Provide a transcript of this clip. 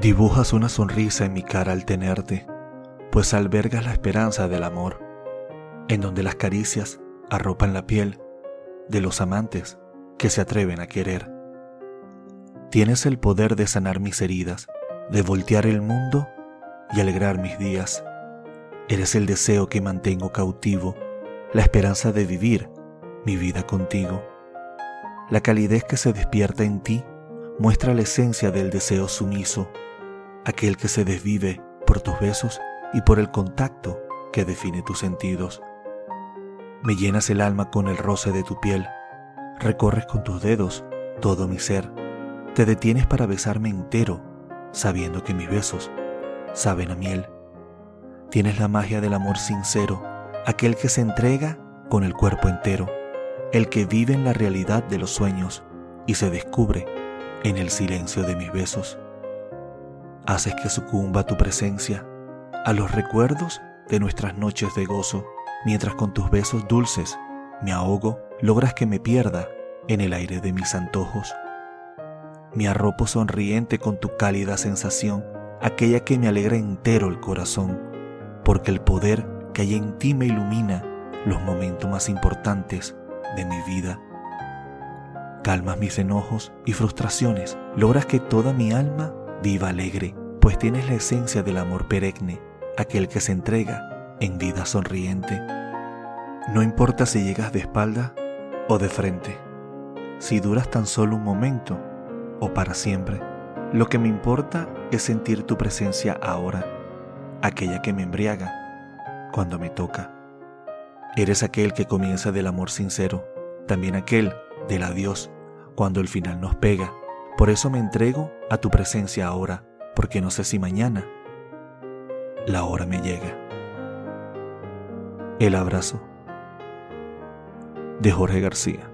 Dibujas una sonrisa en mi cara al tenerte, pues albergas la esperanza del amor, en donde las caricias arropan la piel de los amantes que se atreven a querer. Tienes el poder de sanar mis heridas, de voltear el mundo y alegrar mis días. Eres el deseo que mantengo cautivo, la esperanza de vivir mi vida contigo. La calidez que se despierta en ti muestra la esencia del deseo sumiso aquel que se desvive por tus besos y por el contacto que define tus sentidos. Me llenas el alma con el roce de tu piel, recorres con tus dedos todo mi ser, te detienes para besarme entero, sabiendo que mis besos saben a miel. Tienes la magia del amor sincero, aquel que se entrega con el cuerpo entero, el que vive en la realidad de los sueños y se descubre en el silencio de mis besos haces que sucumba tu presencia a los recuerdos de nuestras noches de gozo, mientras con tus besos dulces me ahogo, logras que me pierda en el aire de mis antojos. Me arropo sonriente con tu cálida sensación, aquella que me alegra entero el corazón, porque el poder que hay en ti me ilumina los momentos más importantes de mi vida. Calmas mis enojos y frustraciones, logras que toda mi alma viva alegre, pues tienes la esencia del amor perenne, aquel que se entrega en vida sonriente. No importa si llegas de espalda o de frente, si duras tan solo un momento o para siempre. Lo que me importa es sentir tu presencia ahora, aquella que me embriaga cuando me toca. Eres aquel que comienza del amor sincero, también aquel del adiós cuando el final nos pega por eso me entrego a tu presencia ahora, porque no sé si mañana la hora me llega. El abrazo de Jorge García.